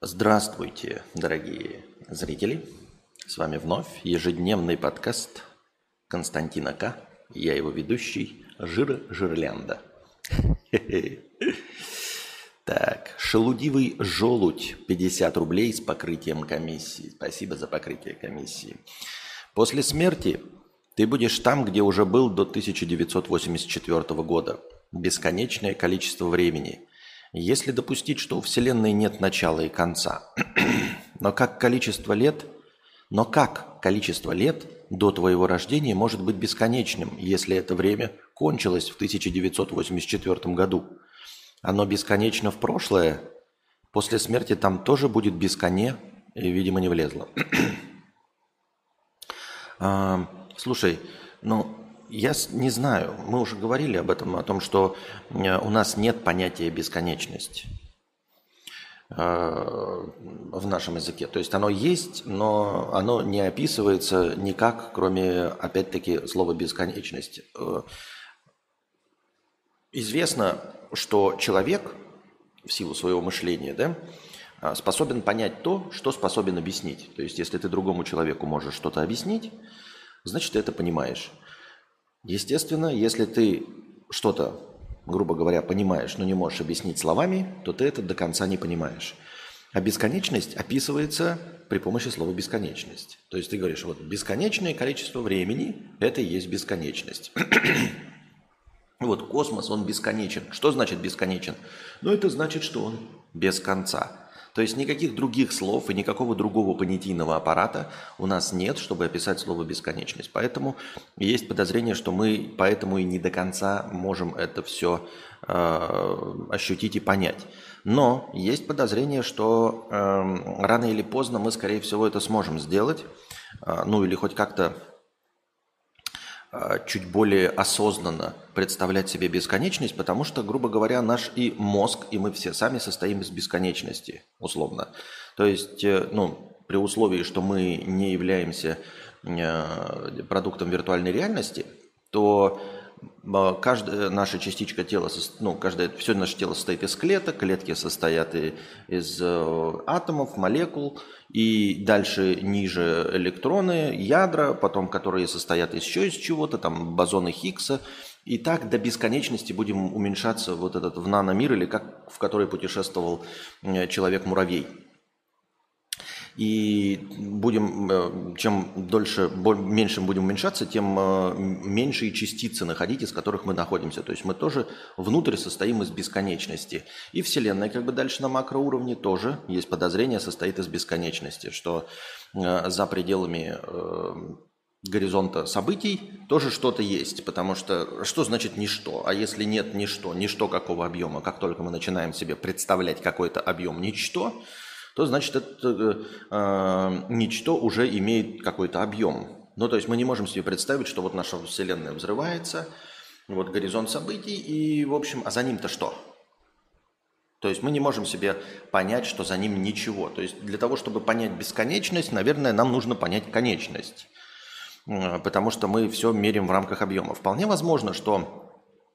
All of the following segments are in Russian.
Здравствуйте, дорогие зрители. С вами вновь ежедневный подкаст Константина К. Я его ведущий Жира Жирлянда. Так, шелудивый желудь 50 рублей с покрытием комиссии. Спасибо за покрытие комиссии. После смерти ты будешь там, где уже был до 1984 года. Бесконечное количество времени. Если допустить, что у Вселенной нет начала и конца. Но как количество лет, но как количество лет до твоего рождения может быть бесконечным, если это время кончилось в 1984 году? Оно бесконечно в прошлое, после смерти там тоже будет бесконе, и, видимо, не влезло. а, слушай, ну, я не знаю, мы уже говорили об этом, о том, что э, у нас нет понятия бесконечности э, в нашем языке. То есть оно есть, но оно не описывается никак, кроме, опять-таки, слова бесконечность. Э, известно, что человек в силу своего мышления да, способен понять то, что способен объяснить. То есть если ты другому человеку можешь что-то объяснить, значит, ты это понимаешь. Естественно, если ты что-то, грубо говоря, понимаешь, но не можешь объяснить словами, то ты это до конца не понимаешь. А бесконечность описывается при помощи слова бесконечность. То есть ты говоришь, вот бесконечное количество времени – это и есть бесконечность. вот космос, он бесконечен. Что значит бесконечен? Ну, это значит, что он без конца. То есть никаких других слов и никакого другого понятийного аппарата у нас нет, чтобы описать слово бесконечность. Поэтому есть подозрение, что мы поэтому и не до конца можем это все э, ощутить и понять. Но есть подозрение, что э, рано или поздно мы, скорее всего, это сможем сделать, э, ну или хоть как-то чуть более осознанно представлять себе бесконечность, потому что, грубо говоря, наш и мозг, и мы все сами состоим из бесконечности, условно. То есть, э, ну, при условии, что мы не являемся э, продуктом виртуальной реальности, то каждая наша частичка тела, ну, каждое, все наше тело состоит из клеток, клетки состоят из э, атомов, молекул, и дальше ниже электроны, ядра, потом которые состоят еще из чего-то, там бозоны Хиггса, и так до бесконечности будем уменьшаться вот этот в наномир, или как в который путешествовал э, человек-муравей. И будем, э, чем дольше, меньше будем уменьшаться, тем э, меньшие частицы находить, из которых мы находимся. То есть мы тоже внутрь состоим из бесконечности. И Вселенная как бы дальше на макроуровне тоже есть подозрение, состоит из бесконечности, что э, за пределами горизонта событий тоже что-то есть, потому что что значит ничто? А если нет ничто, ничто какого объема? Как только мы начинаем себе представлять какой-то объем ничто, то значит это э, ничто уже имеет какой-то объем. Ну, то есть мы не можем себе представить, что вот наша Вселенная взрывается, вот горизонт событий, и, в общем, а за ним-то что? То есть мы не можем себе понять, что за ним ничего. То есть для того, чтобы понять бесконечность, наверное, нам нужно понять конечность. Потому что мы все мерим в рамках объема. Вполне возможно, что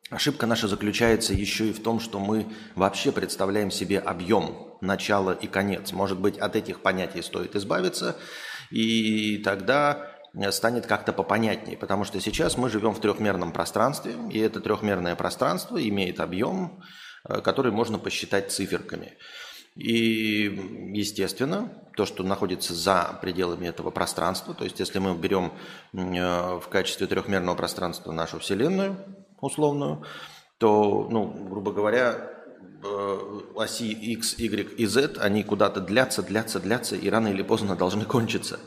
Ошибка наша заключается еще и в том, что мы вообще представляем себе объем, начало и конец. Может быть, от этих понятий стоит избавиться, и тогда станет как-то попонятнее. Потому что сейчас мы живем в трехмерном пространстве, и это трехмерное пространство имеет объем, э, который можно посчитать циферками. И, естественно, то, что находится за пределами этого пространства, то есть если мы берем э, в качестве трехмерного пространства нашу Вселенную, условную, то, ну, грубо говоря, э, оси X, Y и Z, они куда-то длятся, длятся, длятся, и рано или поздно должны кончиться.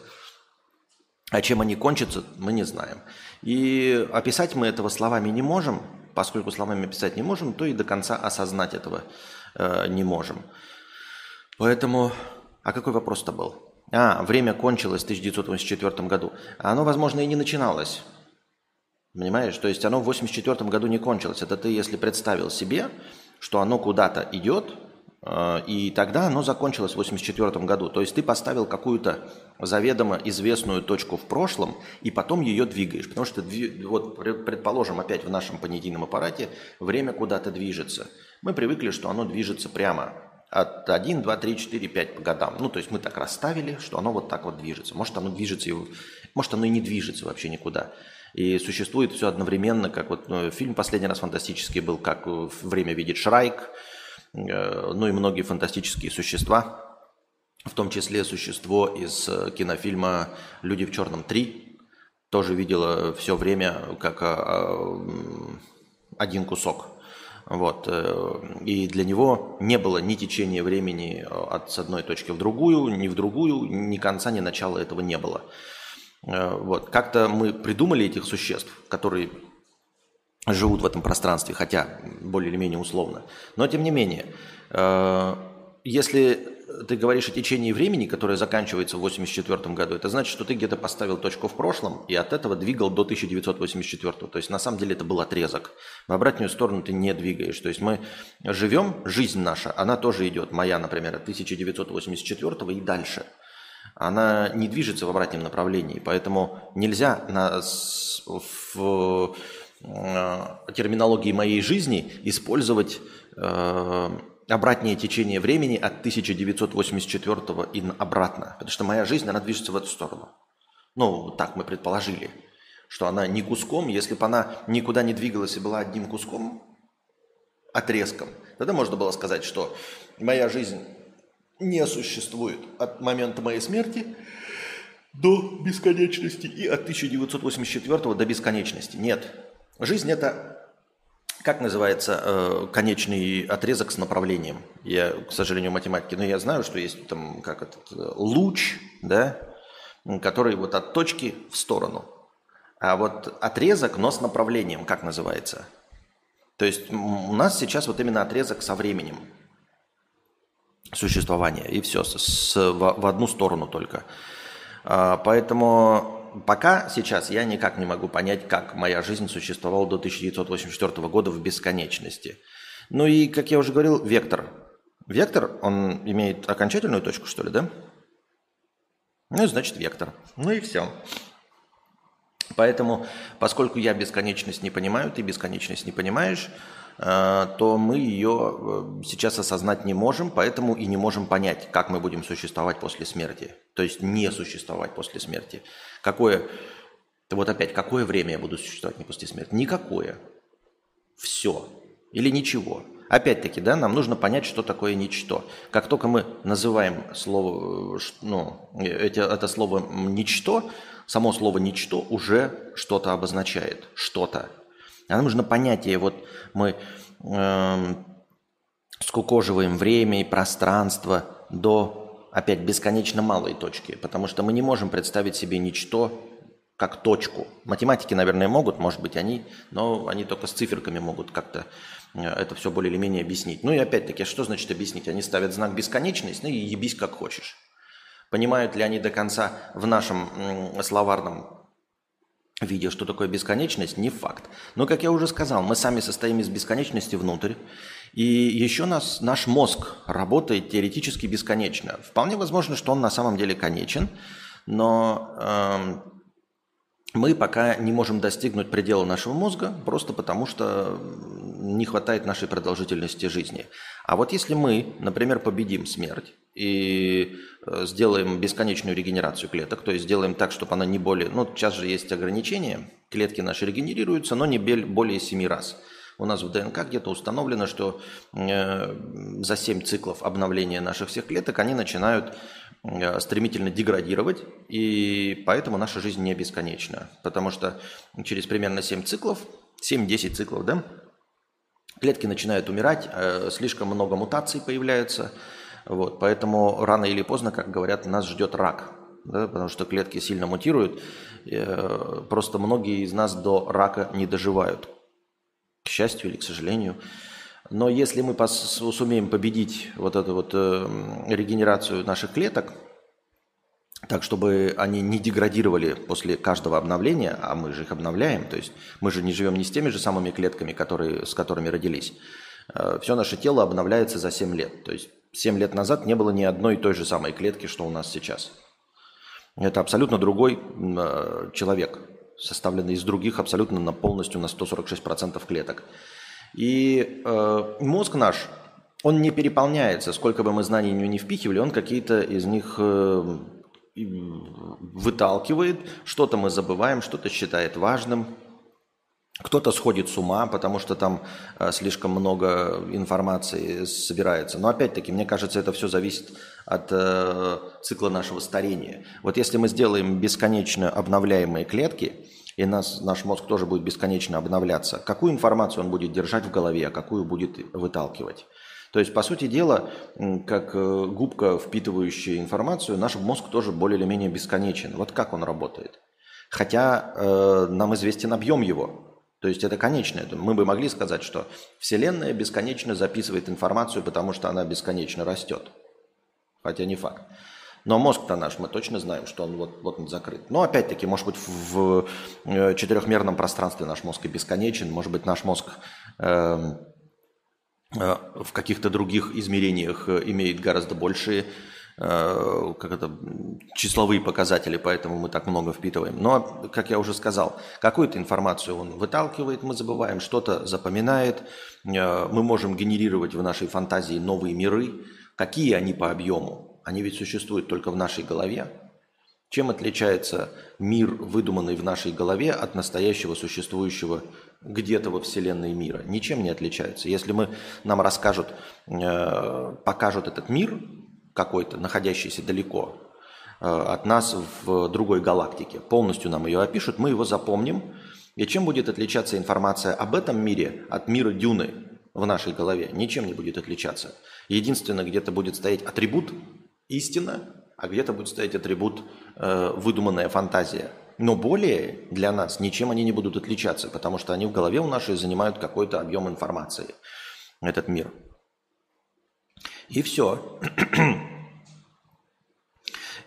А чем они кончатся, мы не знаем. И описать мы этого словами не можем, поскольку словами описать не можем, то и до конца осознать этого э, не можем. Поэтому, а какой вопрос-то был? А, время кончилось в 1984 году. Оно, возможно, и не начиналось. Понимаешь? То есть оно в 84 году не кончилось. Это ты, если представил себе, что оно куда-то идет, э, и тогда оно закончилось в 84 году. То есть ты поставил какую-то заведомо известную точку в прошлом, и потом ее двигаешь. Потому что, вот, предположим, опять в нашем понятийном аппарате время куда-то движется. Мы привыкли, что оно движется прямо. от 1, 2, 3, 4, 5 по годам. Ну, то есть мы так расставили, что оно вот так вот движется. Может, оно движется, может, оно и не движется вообще никуда. И существует все одновременно, как вот ну, фильм последний раз фантастический был, как «Время видит Шрайк», э, ну и многие фантастические существа, в том числе существо из э, кинофильма «Люди в черном 3», тоже видела все время как а, один кусок. Вот. Э, и для него не было ни течения времени от с одной точки в другую, ни в другую, ни конца, ни начала этого не было. Э, вот. Как-то мы придумали этих существ, которые живут в этом пространстве, хотя более или менее условно. Но тем не менее, э, если ты говоришь о течении времени, которое заканчивается в 1984 году, это значит, что ты где-то поставил точку в прошлом и от этого двигал до 1984. То есть на самом деле это был отрезок. В обратную сторону ты не двигаешь. То есть мы живем, жизнь наша, она тоже идет. Моя, например, от 1984 и дальше – она не движется в обратном направлении. Поэтому нельзя на, в э, терминологии моей жизни использовать э, обратное течение времени от 1984 и обратно. Потому что моя жизнь, она движется в эту сторону. Ну, так мы предположили, что она не куском, если бы она никуда не двигалась и была одним куском, отрезком, тогда можно было сказать, что моя жизнь не существует от момента моей смерти до бесконечности и от 1984 до бесконечности. Нет. Жизнь – это, как называется, э, конечный отрезок с направлением. Я, к сожалению, математики, но я знаю, что есть там как этот луч, да, который вот от точки в сторону. А вот отрезок, но с направлением, как называется? То есть у нас сейчас вот именно отрезок со временем – существования. И все, с, с, в, в одну сторону только. А, поэтому пока сейчас я никак не могу понять, как моя жизнь существовала до 1984 года в бесконечности. Ну и, как я уже говорил, вектор. Вектор, он имеет окончательную точку, что ли, да? Ну, значит, вектор. Ну и все. Поэтому, поскольку я бесконечность не понимаю, ты бесконечность не понимаешь, то мы ее э, сейчас осознать не можем, поэтому и не можем понять, как мы будем существовать после смерти. То есть не существовать после смерти. Какое, вот опять, какое время я буду существовать не после смерти? Никакое. Все. Или ничего. Опять-таки, да, нам нужно понять, что такое ничто. Как только мы называем слово, э, ну, это, это слово ничто, само слово ничто уже что-то обозначает, что-то. Нам нужно понятие, вот мы э, скукоживаем время и пространство до, опять, бесконечно малой точки, потому что мы не можем представить себе ничто как точку. Математики, наверное, могут, может быть, они, но они только с циферками могут как-то э, это все более или менее объяснить. Ну и опять-таки, что значит объяснить? Они ставят знак бесконечность, ну и ебись как хочешь. Понимают ли они до конца в нашем словарном видя, что такое бесконечность, не факт. Но, как я уже сказал, мы сами состоим из бесконечности внутрь, и еще нас, наш мозг работает теоретически бесконечно. Вполне возможно, что он на самом деле конечен, но э, мы пока не можем достигнуть предела нашего мозга, просто потому что не хватает нашей продолжительности жизни. А вот если мы, например, победим смерть, и э, сделаем бесконечную регенерацию клеток, то есть сделаем так, чтобы она не более... Ну, сейчас же есть ограничения, клетки наши регенерируются, но не более 7 раз. У нас в ДНК где-то установлено, что э, за 7 циклов обновления наших всех клеток они начинают стремительно деградировать, и поэтому наша жизнь не бесконечна. Потому что через примерно 7 циклов, 7-10 циклов, да, клетки начинают умирать, слишком много мутаций появляется – вот, поэтому рано или поздно, как говорят, нас ждет рак, да, потому что клетки сильно мутируют. Э, просто многие из нас до рака не доживают, к счастью или к сожалению. Но если мы сумеем победить вот эту вот э, регенерацию наших клеток, так, чтобы они не деградировали после каждого обновления, а мы же их обновляем, то есть мы же не живем не с теми же самыми клетками, которые, с которыми родились. Э, Все наше тело обновляется за 7 лет. То есть 7 лет назад не было ни одной и той же самой клетки, что у нас сейчас. Это абсолютно другой э, человек, составленный из других абсолютно на полностью на 146% клеток. И э, мозг наш, он не переполняется. Сколько бы мы знаний в него не впихивали, он какие-то из них э, выталкивает. Что-то мы забываем, что-то считает важным. Кто-то сходит с ума, потому что там э, слишком много информации собирается. Но опять-таки, мне кажется, это все зависит от э, цикла нашего старения. Вот если мы сделаем бесконечно обновляемые клетки, и нас, наш мозг тоже будет бесконечно обновляться, какую информацию он будет держать в голове, а какую будет выталкивать? То есть, по сути дела, как э, губка, впитывающая информацию, наш мозг тоже более или менее бесконечен. Вот как он работает. Хотя э, нам известен объем его. То есть это конечное. Мы бы могли сказать, что Вселенная бесконечно записывает информацию, потому что она бесконечно растет. Хотя не факт. Но мозг-то наш, мы точно знаем, что он вот, вот он закрыт. Но опять-таки, может быть, в э, четырехмерном пространстве наш мозг и бесконечен. Может быть, наш мозг э, э, в каких-то других измерениях э, имеет гораздо большие Э, как это, числовые показатели, поэтому мы так много впитываем. Но, как я уже сказал, какую-то информацию он выталкивает, мы забываем, что-то запоминает. Э, мы можем генерировать в нашей фантазии новые миры. Какие они по объему? Они ведь существуют только в нашей голове. Чем отличается мир, выдуманный в нашей голове, от настоящего существующего где-то во Вселенной мира? Ничем не отличается. Если мы, нам расскажут, э, покажут этот мир, какой-то, находящийся далеко э, от нас в другой галактике. Полностью нам ее опишут, мы его запомним. И чем будет отличаться информация об этом мире от мира Дюны в нашей голове? Ничем не будет отличаться. Единственное, где-то будет стоять атрибут истина, а где-то будет стоять атрибут э, выдуманная фантазия. Но более для нас ничем они не будут отличаться, потому что они в голове у нашей занимают какой-то объем информации, этот мир. И все.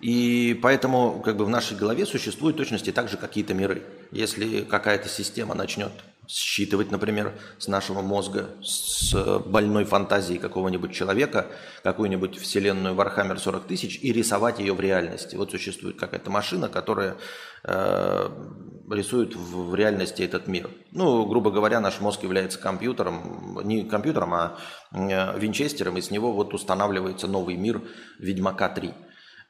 И поэтому как бы в нашей голове существуют точности также какие-то миры. Если какая-то система начнет считывать, например, с нашего мозга, с больной фантазией какого-нибудь человека, какую-нибудь вселенную Warhammer 40 тысяч и рисовать ее в реальности. Вот существует какая-то машина, которая э, рисует в, в реальности этот мир. Ну, грубо говоря, наш мозг является компьютером, не компьютером, а э, винчестером, и с него вот устанавливается новый мир Ведьмака 3.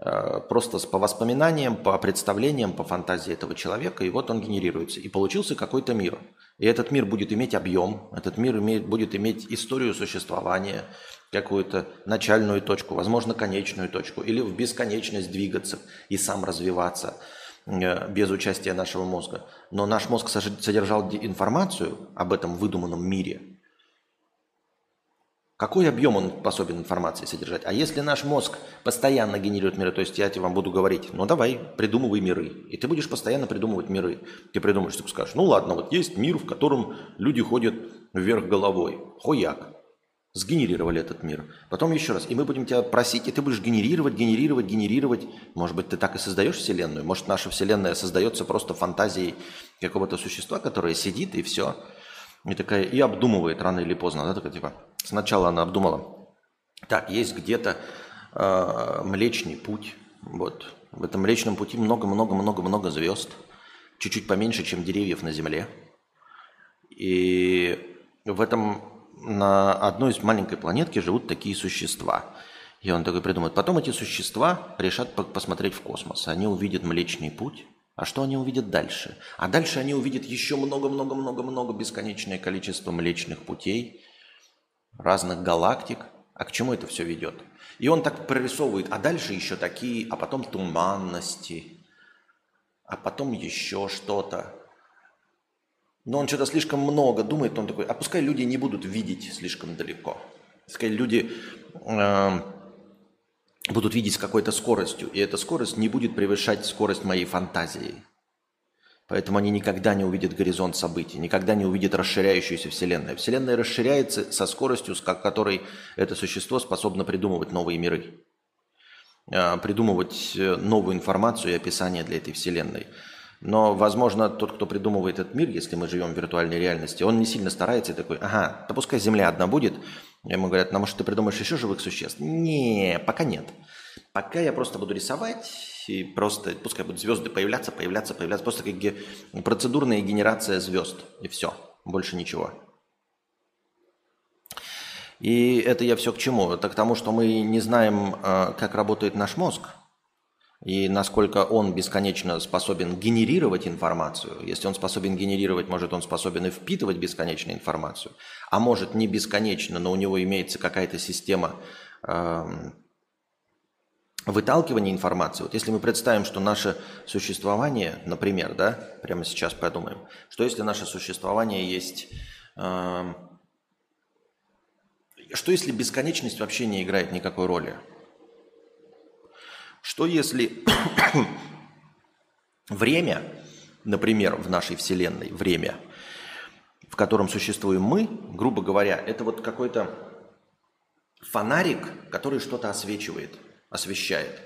Э, просто по воспоминаниям, по представлениям, по фантазии этого человека, и вот он генерируется. И получился какой-то мир. И этот мир будет иметь объем, этот мир имеет, будет иметь историю существования, какую-то начальную точку, возможно, конечную точку, или в бесконечность двигаться и сам развиваться э, без участия нашего мозга. Но наш мозг содержал информацию об этом выдуманном мире – какой объем он способен информации содержать? А если наш мозг постоянно генерирует миры, то есть я тебе вам буду говорить, ну давай, придумывай миры. И ты будешь постоянно придумывать миры. Ты придумаешь, ты скажешь, ну ладно, вот есть мир, в котором люди ходят вверх головой. Хояк. Сгенерировали этот мир. Потом еще раз. И мы будем тебя просить, и ты будешь генерировать, генерировать, генерировать. Может быть, ты так и создаешь Вселенную. Может, наша Вселенная создается просто фантазией какого-то существа, которое сидит и все. И такая, и обдумывает рано или поздно. Да, такая, типа, Сначала она обдумала, так, есть где-то э, Млечный Путь. Вот. В этом Млечном Пути много-много-много-много звезд. Чуть-чуть поменьше, чем деревьев на Земле. И в этом на одной из маленькой планетки живут такие существа. И он такой придумает. Потом эти существа решат посмотреть в космос. Они увидят Млечный Путь. А что они увидят дальше? А дальше они увидят еще много-много-много-много бесконечное количество Млечных Путей – разных галактик. А к чему это все ведет? И он так прорисовывает, а дальше еще такие, а потом туманности, а потом еще что-то. Но он что-то слишком много думает, он такой, а пускай люди не будут видеть слишком далеко. Пускай люди э, будут видеть с какой-то скоростью, и эта скорость не будет превышать скорость моей фантазии. Поэтому они никогда не увидят горизонт событий, никогда не увидят расширяющуюся Вселенную. Вселенная расширяется со скоростью, с которой это существо способно придумывать новые миры, а, придумывать э, новую информацию и описание для этой Вселенной. Но, возможно, тот, кто придумывает этот мир, если мы живем в виртуальной реальности, он не сильно старается и такой, ага, да пускай Земля одна будет. Ему говорят, ну, может, ты придумаешь еще живых существ? Не, пока нет. Пока я просто буду рисовать и просто, пускай будут звезды появляться, появляться, появляться. Просто как ге- процедурная генерация звезд. И все. Больше ничего. И это я все к чему? Это к тому, что мы не знаем, э, как работает наш мозг и насколько он бесконечно способен генерировать информацию. Если он способен генерировать, может, он способен и впитывать бесконечную информацию, а может не бесконечно, но у него имеется какая-то система э, выталкивания информации. Вот если мы представим, что наше существование, например, да, прямо сейчас подумаем, что если наше существование есть э, что если бесконечность вообще не играет никакой роли? Что если время, например, в нашей Вселенной, время, в котором существуем мы, грубо говоря, это вот какой-то фонарик, который что-то освечивает, освещает.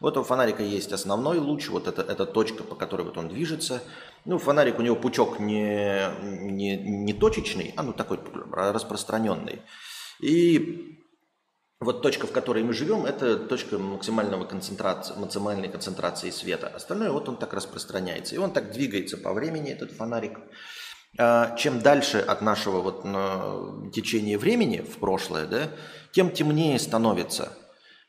У этого фонарика есть основной луч, вот это, это точка, по которой вот он движется. Ну, фонарик у него пучок не, не, не точечный, а ну такой распространенный. И вот точка, в которой мы живем, это точка максимального концентрации, максимальной концентрации света. Остальное вот он так распространяется. И он так двигается по времени, этот фонарик. А, чем дальше от нашего вот течения времени в прошлое, да, тем темнее становится.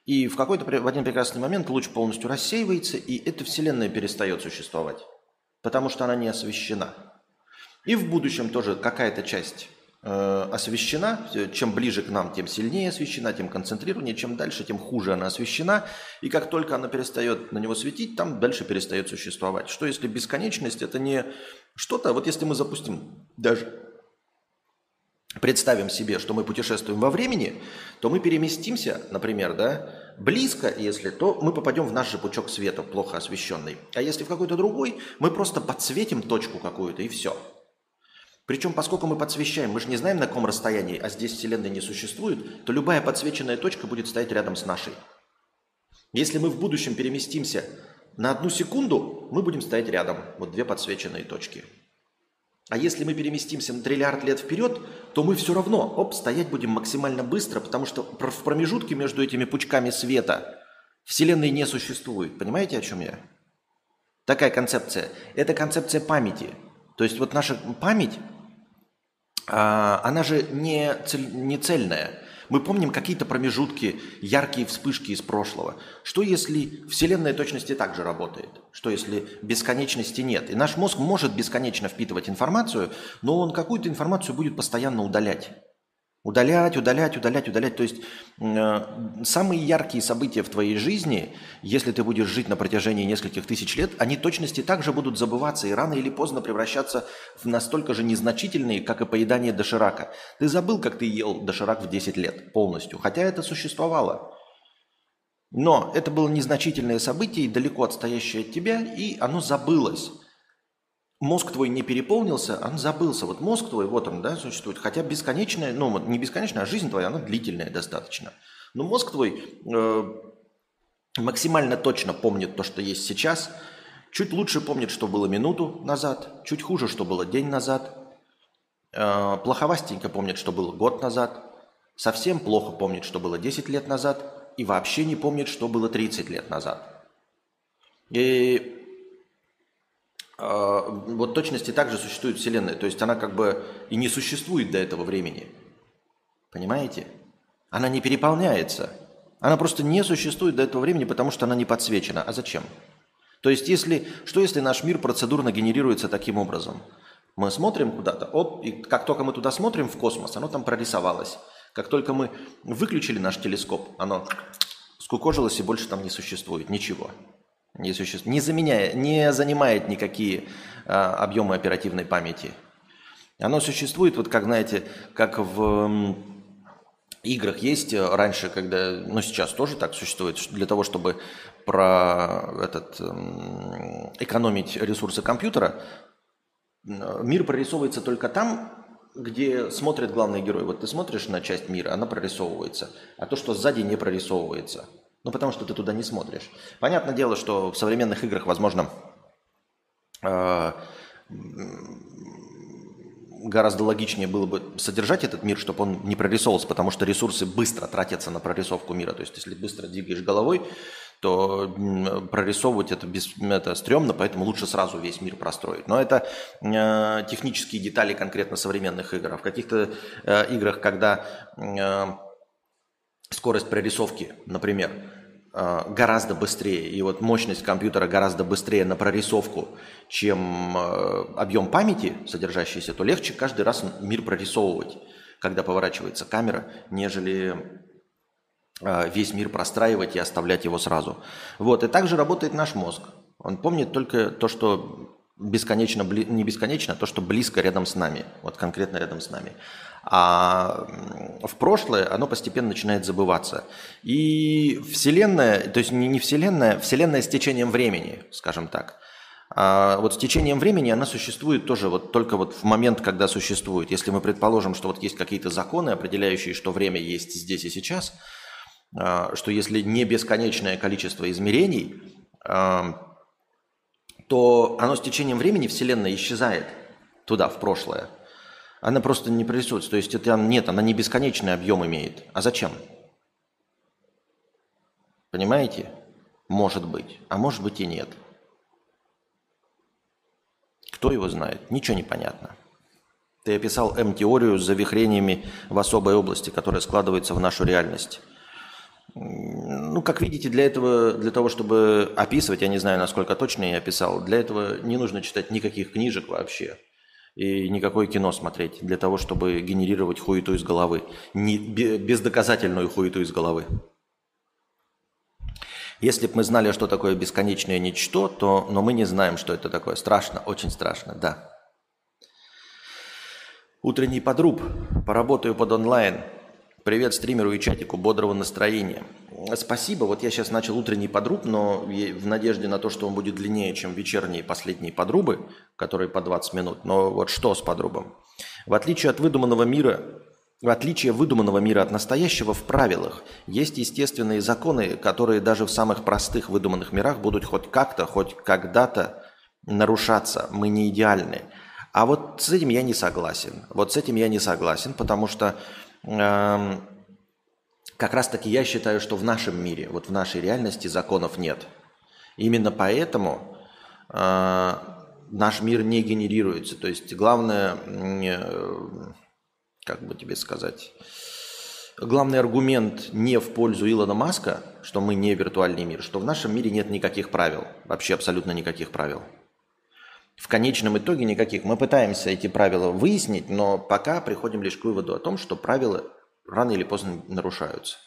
И в какой-то в один прекрасный момент луч полностью рассеивается, и эта Вселенная перестает существовать, потому что она не освещена. И в будущем тоже какая-то часть освещена. Чем ближе к нам, тем сильнее освещена, тем концентрированнее. Чем дальше, тем хуже она освещена. И как только она перестает на него светить, там дальше перестает существовать. Что если бесконечность – это не что-то, вот если мы запустим даже представим себе, что мы путешествуем во времени, то мы переместимся, например, да, близко, если, то мы попадем в наш же пучок света, плохо освещенный. А если в какой-то другой, мы просто подсветим точку какую-то и все – причем, поскольку мы подсвещаем, мы же не знаем, на каком расстоянии, а здесь Вселенной не существует, то любая подсвеченная точка будет стоять рядом с нашей. Если мы в будущем переместимся на одну секунду, мы будем стоять рядом. Вот две подсвеченные точки. А если мы переместимся на триллиард лет вперед, то мы все равно, оп, стоять будем максимально быстро, потому что в промежутке между этими пучками света Вселенной не существует. Понимаете, о чем я? Такая концепция. Это концепция памяти. То есть вот наша память она же не, цель, не цельная. Мы помним какие-то промежутки, яркие вспышки из прошлого. Что если Вселенная точности также работает? Что если бесконечности нет? И наш мозг может бесконечно впитывать информацию, но он какую-то информацию будет постоянно удалять. Удалять, удалять, удалять, удалять. То есть э, самые яркие события в твоей жизни, если ты будешь жить на протяжении нескольких тысяч лет, они точности также будут забываться и рано или поздно превращаться в настолько же незначительные, как и поедание доширака. Ты забыл, как ты ел доширак в 10 лет полностью, хотя это существовало. Но это было незначительное событие, далеко отстоящее от тебя, и оно забылось мозг твой не переполнился, он забылся. Вот мозг твой, вот он, да, существует. Хотя бесконечная, ну, не бесконечная, а жизнь твоя, она длительная достаточно. Но мозг твой э, максимально точно помнит то, что есть сейчас, чуть лучше помнит, что было минуту назад, чуть хуже, что было день назад, э, плоховастенько помнит, что было год назад, совсем плохо помнит, что было 10 лет назад, и вообще не помнит, что было 30 лет назад. И а, вот точности также существует Вселенная. То есть она как бы и не существует до этого времени. Понимаете? Она не переполняется. Она просто не существует до этого времени, потому что она не подсвечена. А зачем? То есть, если, что если наш мир процедурно генерируется таким образом? Мы смотрим куда-то, оп, и как только мы туда смотрим в космос, оно там прорисовалось. Как только мы выключили наш телескоп, оно скукожилось и больше там не существует ничего не существует, не, заменяя, не занимает никакие а, объемы оперативной памяти. Оно существует, вот как, знаете, как в играх есть раньше, когда, ну сейчас тоже так существует, для того, чтобы про этот, экономить ресурсы компьютера, мир прорисовывается только там, где смотрит главный герой. Вот ты смотришь на часть мира, она прорисовывается, а то, что сзади не прорисовывается – ну, потому что ты туда не смотришь. Понятное дело, что в современных играх, возможно, э, гораздо логичнее было бы содержать этот мир, чтобы он не прорисовывался, потому что ресурсы быстро тратятся на прорисовку мира. То есть, если быстро двигаешь головой, то прорисовывать это, без, это стрёмно, поэтому лучше сразу весь мир простроить. Но это э, технические детали конкретно современных игр. А в каких-то э, играх, когда э, скорость прорисовки, например, гораздо быстрее, и вот мощность компьютера гораздо быстрее на прорисовку, чем э, объем памяти содержащийся, то легче каждый раз мир прорисовывать, когда поворачивается камера, нежели а, весь мир простраивать и оставлять его сразу. Вот, и также работает наш мозг. Он помнит только то, что бесконечно, не бесконечно, а то, что близко рядом с нами, вот конкретно рядом с нами. А в прошлое оно постепенно начинает забываться. И Вселенная, то есть не, Вселенная, Вселенная с течением времени, скажем так. А вот с течением времени она существует тоже вот только вот в момент, когда существует. Если мы предположим, что вот есть какие-то законы, определяющие, что время есть здесь и сейчас – а, что если не бесконечное количество измерений, а, то оно с течением времени Вселенная исчезает туда, в прошлое. Она просто не присутствует. То есть это нет, она не бесконечный объем имеет. А зачем? Понимаете? Может быть. А может быть и нет. Кто его знает? Ничего не понятно. Ты описал М-теорию с завихрениями в особой области, которая складывается в нашу реальность. Ну, как видите, для этого, для того, чтобы описывать, я не знаю, насколько точно я описал, для этого не нужно читать никаких книжек вообще и никакое кино смотреть для того, чтобы генерировать хуету из головы. Не, бездоказательную хуету из головы. Если бы мы знали, что такое бесконечное ничто, то, но мы не знаем, что это такое. Страшно, очень страшно, да. Утренний подруб. Поработаю под онлайн. Привет стримеру и чатику, бодрого настроения. Спасибо. Вот я сейчас начал утренний подруб, но в надежде на то, что он будет длиннее, чем вечерние последние подрубы, которые по 20 минут. Но вот что с подрубом? В отличие от выдуманного мира, в отличие выдуманного мира от настоящего в правилах, есть естественные законы, которые даже в самых простых выдуманных мирах будут хоть как-то, хоть когда-то нарушаться. Мы не идеальны. А вот с этим я не согласен. Вот с этим я не согласен, потому что как раз-таки я считаю, что в нашем мире, вот в нашей реальности законов нет. Именно поэтому э, наш мир не генерируется. То есть главное, э, как бы тебе сказать, главный аргумент не в пользу Илона Маска, что мы не виртуальный мир, что в нашем мире нет никаких правил, вообще абсолютно никаких правил. В конечном итоге никаких. Мы пытаемся эти правила выяснить, но пока приходим лишь к выводу о том, что правила рано или поздно нарушаются.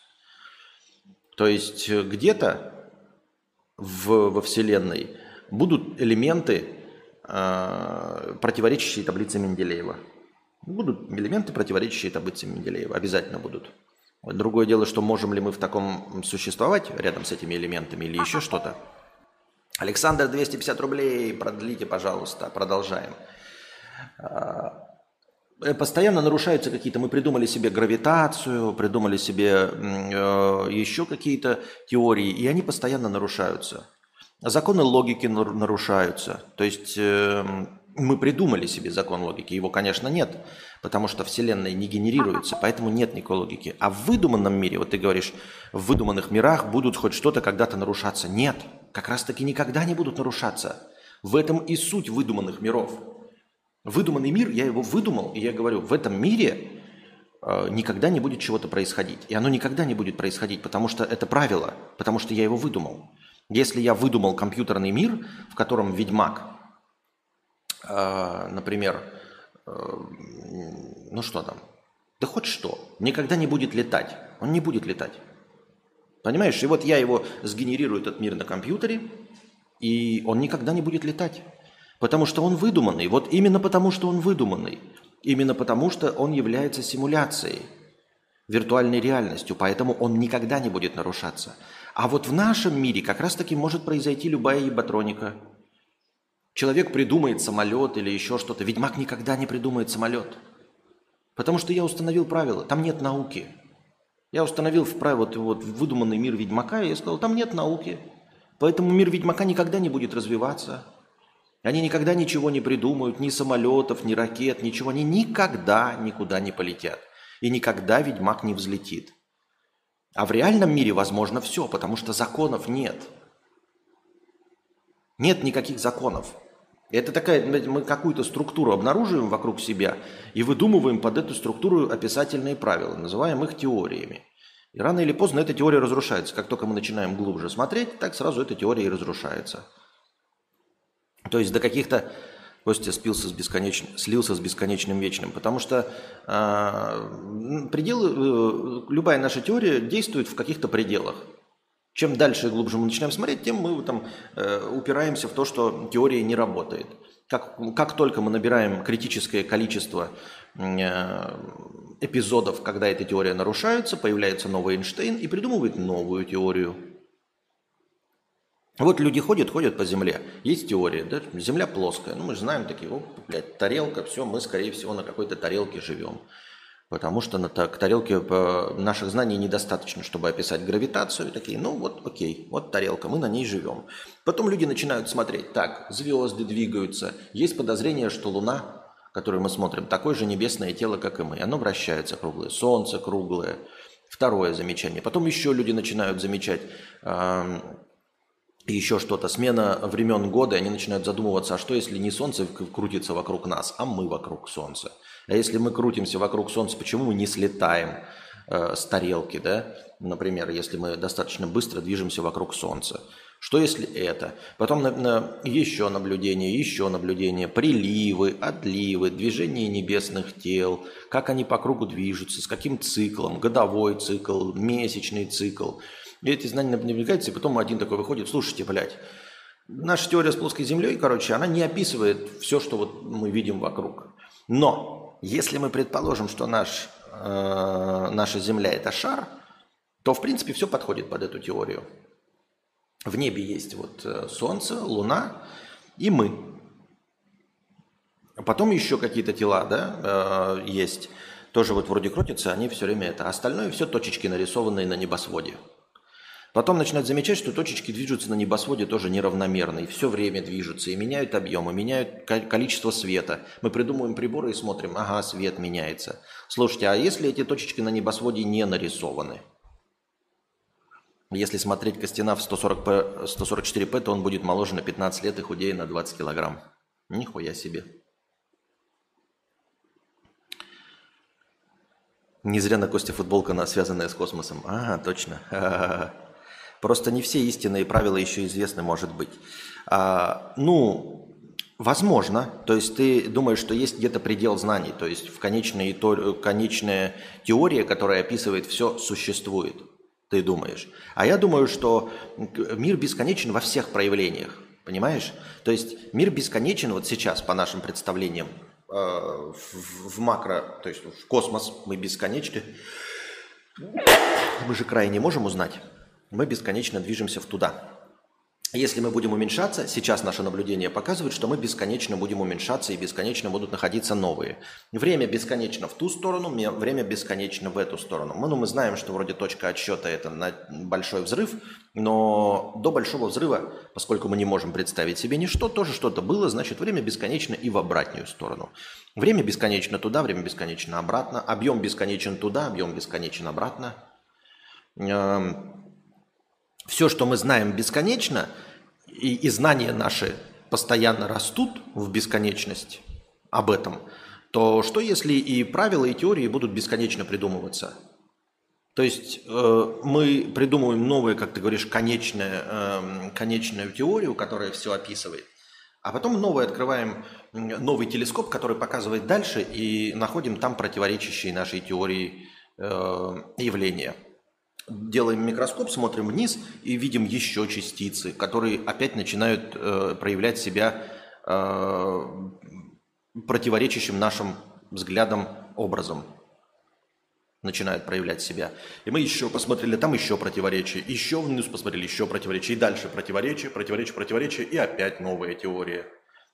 То есть э, где-то в, во Вселенной будут элементы, э, противоречащие таблице Менделеева. Будут элементы, противоречащие таблице Менделеева. Обязательно будут. Другое дело, что можем ли мы в таком существовать рядом с этими элементами или еще что-то. Александр, 250 рублей, продлите, пожалуйста, продолжаем. Э, постоянно нарушаются какие-то, мы придумали себе гравитацию, придумали себе э, еще какие-то теории, и они постоянно нарушаются. Законы логики нарушаются. То есть э, мы придумали себе закон логики, его, конечно, нет, потому что Вселенная не генерируется, поэтому нет никакой логики. А в выдуманном мире, вот ты говоришь, в выдуманных мирах будут хоть что-то когда-то нарушаться. Нет – как раз-таки никогда не будут нарушаться. В этом и суть выдуманных миров. Выдуманный мир, я его выдумал, и я говорю, в этом мире э, никогда не будет чего-то происходить. И оно никогда не будет происходить, потому что это правило, потому что я его выдумал. Если я выдумал компьютерный мир, в котором ведьмак, э, например, э, ну что там, да хоть что, никогда не будет летать. Он не будет летать. Понимаешь? И вот я его сгенерирую, этот мир на компьютере, и он никогда не будет летать. Потому что он выдуманный. Вот именно потому, что он выдуманный. Именно потому, что он является симуляцией, виртуальной реальностью. Поэтому он никогда не будет нарушаться. А вот в нашем мире как раз-таки может произойти любая ебатроника. Человек придумает самолет или еще что-то. Ведьмак никогда не придумает самолет. Потому что я установил правила. Там нет науки. Я установил в правило вот, вот выдуманный мир Ведьмака, и я сказал, там нет науки. Поэтому мир Ведьмака никогда не будет развиваться. Они никогда ничего не придумают, ни самолетов, ни ракет, ничего. Они никогда никуда не полетят. И никогда Ведьмак не взлетит. А в реальном мире возможно все, потому что законов нет. Нет никаких законов. Это такая, мы какую-то структуру обнаруживаем вокруг себя и выдумываем под эту структуру описательные правила, называем их теориями. И рано или поздно эта теория разрушается. Как только мы начинаем глубже смотреть, так сразу эта теория и разрушается. То есть до каких-то Костя спился с бесконечным, слился с бесконечным вечным, потому что э, пределы, э, любая наша теория действует в каких-то пределах. Чем дальше и глубже мы начинаем смотреть, тем мы там, э, упираемся в то, что теория не работает. Как, как только мы набираем критическое количество э, эпизодов, когда эта теория нарушается, появляется новый Эйнштейн и придумывает новую теорию. Вот люди ходят, ходят по Земле. Есть теория, да? Земля плоская. Ну, мы же знаем такие, о, блядь, тарелка, все, мы, скорее всего, на какой-то тарелке живем. Потому что на, к тарелке наших знаний недостаточно, чтобы описать гравитацию. И такие, ну вот окей, вот тарелка, мы на ней живем. Потом люди начинают смотреть, так, звезды двигаются. Есть подозрение, что Луна, которую мы смотрим, такое же небесное тело, как и мы. Оно вращается круглое, Солнце круглое. Второе замечание. Потом еще люди начинают замечать э, еще что-то. Смена времен года, и они начинают задумываться, а что если не Солнце крутится вокруг нас, а мы вокруг Солнца? А если мы крутимся вокруг Солнца, почему мы не слетаем э, с тарелки, да? Например, если мы достаточно быстро движемся вокруг Солнца. Что если это? Потом на, на, еще наблюдение, еще наблюдение, приливы, отливы, движение небесных тел, как они по кругу движутся, с каким циклом, годовой цикл, месячный цикл. И эти знания наблюдаются, и потом один такой выходит, слушайте, блядь, наша теория с плоской землей, короче, она не описывает все, что вот мы видим вокруг. Но если мы предположим, что наш, э, наша Земля – это шар, то, в принципе, все подходит под эту теорию. В небе есть вот э, Солнце, Луна и мы. Потом еще какие-то тела да, э, есть. Тоже вот вроде крутятся, они все время это. Остальное все точечки, нарисованные на небосводе. Потом начинают замечать, что точечки движутся на небосводе тоже неравномерно, и все время движутся, и меняют объемы, меняют количество света. Мы придумываем приборы и смотрим, ага, свет меняется. Слушайте, а если эти точечки на небосводе не нарисованы? Если смотреть Костина в 140p, 144p, то он будет моложе на 15 лет и худее на 20 килограмм. Нихуя себе. Не зря на Косте футболка, она связанная с космосом. А, точно. Просто не все истинные правила еще известны, может быть. А, ну, возможно. То есть ты думаешь, что есть где-то предел знаний. То есть в конечной, конечная теория, которая описывает все, существует. Ты думаешь. А я думаю, что мир бесконечен во всех проявлениях. Понимаешь? То есть мир бесконечен вот сейчас, по нашим представлениям, э, в, в макро, то есть в космос мы бесконечны. Мы же край не можем узнать мы бесконечно движемся в туда. Если мы будем уменьшаться, сейчас наше наблюдение показывает, что мы бесконечно будем уменьшаться и бесконечно будут находиться новые. Время бесконечно в ту сторону, время бесконечно в эту сторону. Мы, ну, мы знаем, что вроде точка отсчета это на большой взрыв, но до большого взрыва, поскольку мы не можем представить себе ничто, тоже что-то было, значит время бесконечно и в обратную сторону. Время бесконечно туда, время бесконечно обратно, объем бесконечен туда, объем бесконечен обратно. Эм, все, что мы знаем бесконечно, и, и знания наши постоянно растут в бесконечность об этом, то что если и правила, и теории будут бесконечно придумываться? То есть э, мы придумываем новую, как ты говоришь, конечную, э, конечную теорию, которая все описывает, а потом новый открываем новый телескоп, который показывает дальше, и находим там противоречащие нашей теории э, явления делаем микроскоп, смотрим вниз и видим еще частицы, которые опять начинают э, проявлять себя э, противоречащим нашим взглядам образом. Начинают проявлять себя. И мы еще посмотрели, там еще противоречие, еще вниз посмотрели, еще противоречие, и дальше противоречие, противоречие, противоречие, и опять новая теория.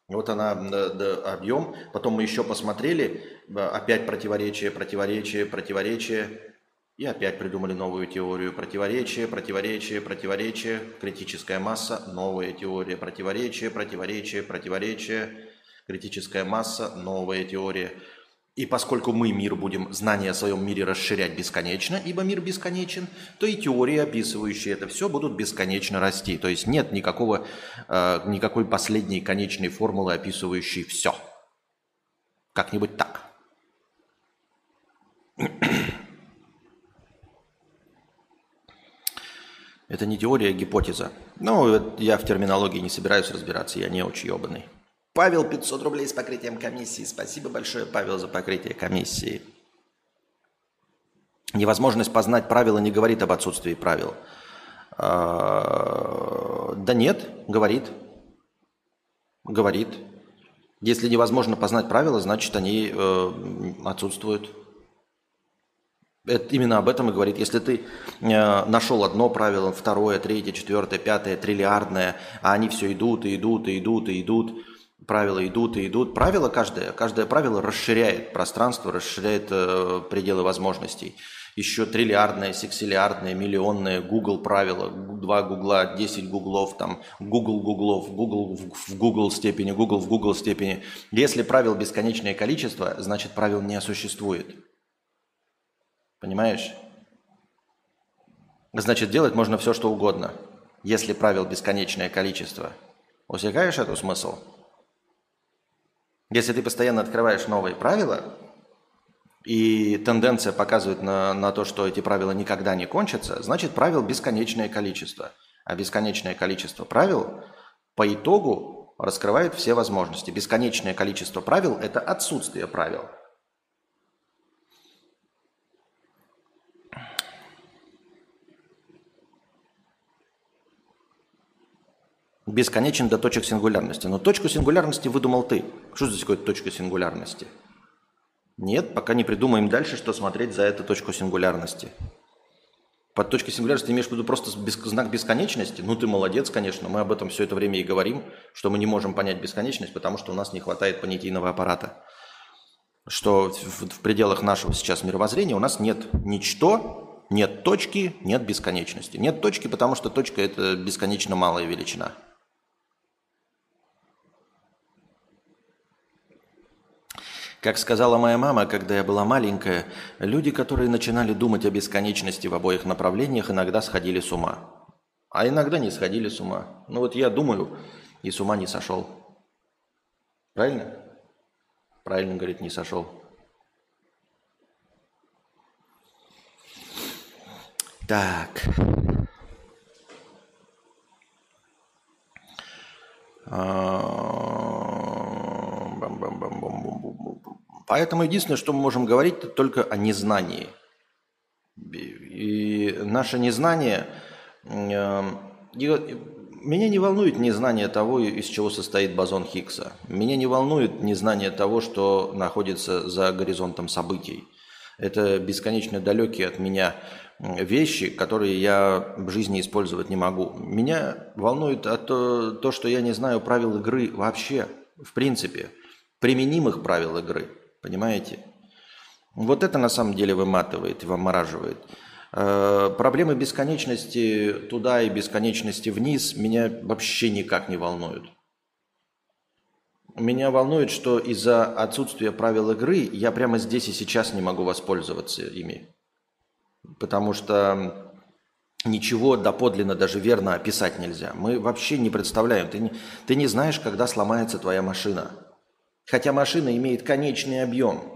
Вот она, да, объем. Потом мы еще посмотрели, опять противоречие, противоречие, противоречие, и опять придумали новую теорию противоречия, противоречия, противоречия, критическая масса, новая теория противоречия, противоречия, противоречия, критическая масса, новая теория. И поскольку мы мир будем, знания о своем мире расширять бесконечно, ибо мир бесконечен, то и теории, описывающие это все, будут бесконечно расти. То есть нет никакого, э, никакой последней конечной формулы, описывающей все. Как-нибудь так. Это не теория, а гипотеза. Ну, я в терминологии не собираюсь разбираться, я не очень ебаный. Павел, 500 рублей с покрытием комиссии. Спасибо большое, Павел, за покрытие комиссии. Невозможность познать правила не говорит об отсутствии правил. А, да нет, говорит. Говорит. Если невозможно познать правила, значит они э, отсутствуют. Это, именно об этом и говорит. Если ты э, нашел одно правило, второе, третье, четвертое, пятое, триллиардное, а они все идут и идут и идут и идут, правила идут и идут. Правило каждое, каждое правило расширяет пространство, расширяет э, пределы возможностей. Еще триллиардное, сексиллиардное, миллионное, Google правила, два гугла, 10 гуглов, там, Google гуглов, Google в Google степени, Google в Google степени. Если правил бесконечное количество, значит правил не существует. Понимаешь? Значит, делать можно все, что угодно, если правил бесконечное количество. Усекаешь эту смысл? Если ты постоянно открываешь новые правила, и тенденция показывает на, на то, что эти правила никогда не кончатся, значит правил бесконечное количество. А бесконечное количество правил по итогу раскрывает все возможности. Бесконечное количество правил – это отсутствие правил. Бесконечен до точек сингулярности. Но точку сингулярности выдумал ты. Что здесь такое точка сингулярности? Нет, пока не придумаем дальше, что смотреть за эту точку сингулярности. Под точкой сингулярности имеешь в виду просто знак бесконечности? Ну, ты молодец, конечно. Мы об этом все это время и говорим, что мы не можем понять бесконечность, потому что у нас не хватает понятийного аппарата. Что в, в пределах нашего сейчас мировоззрения у нас нет ничто, нет точки, нет бесконечности. Нет точки, потому что точка – это бесконечно малая величина. Как сказала моя мама, когда я была маленькая, люди, которые начинали думать о бесконечности в обоих направлениях, иногда сходили с ума. А иногда не сходили с ума. Ну вот я думаю, и с ума не сошел. Правильно? Правильно, говорит, не сошел. Так. Бам Поэтому единственное, что мы можем говорить, только о незнании. И наше незнание... Э, меня не волнует незнание того, из чего состоит бозон Хиггса. Меня не волнует незнание того, что находится за горизонтом событий. Это бесконечно далекие от меня вещи, которые я в жизни использовать не могу. Меня волнует то, то, что я не знаю правил игры вообще, в принципе, применимых правил игры – Понимаете? Вот это на самом деле выматывает и вымораживает. Э, проблемы бесконечности туда и бесконечности вниз меня вообще никак не волнуют. Меня волнует, что из-за отсутствия правил игры я прямо здесь и сейчас не могу воспользоваться ими. Потому что ничего доподлинно даже верно описать нельзя. Мы вообще не представляем. Ты не, ты не знаешь, когда сломается твоя машина – Хотя машина имеет конечный объем.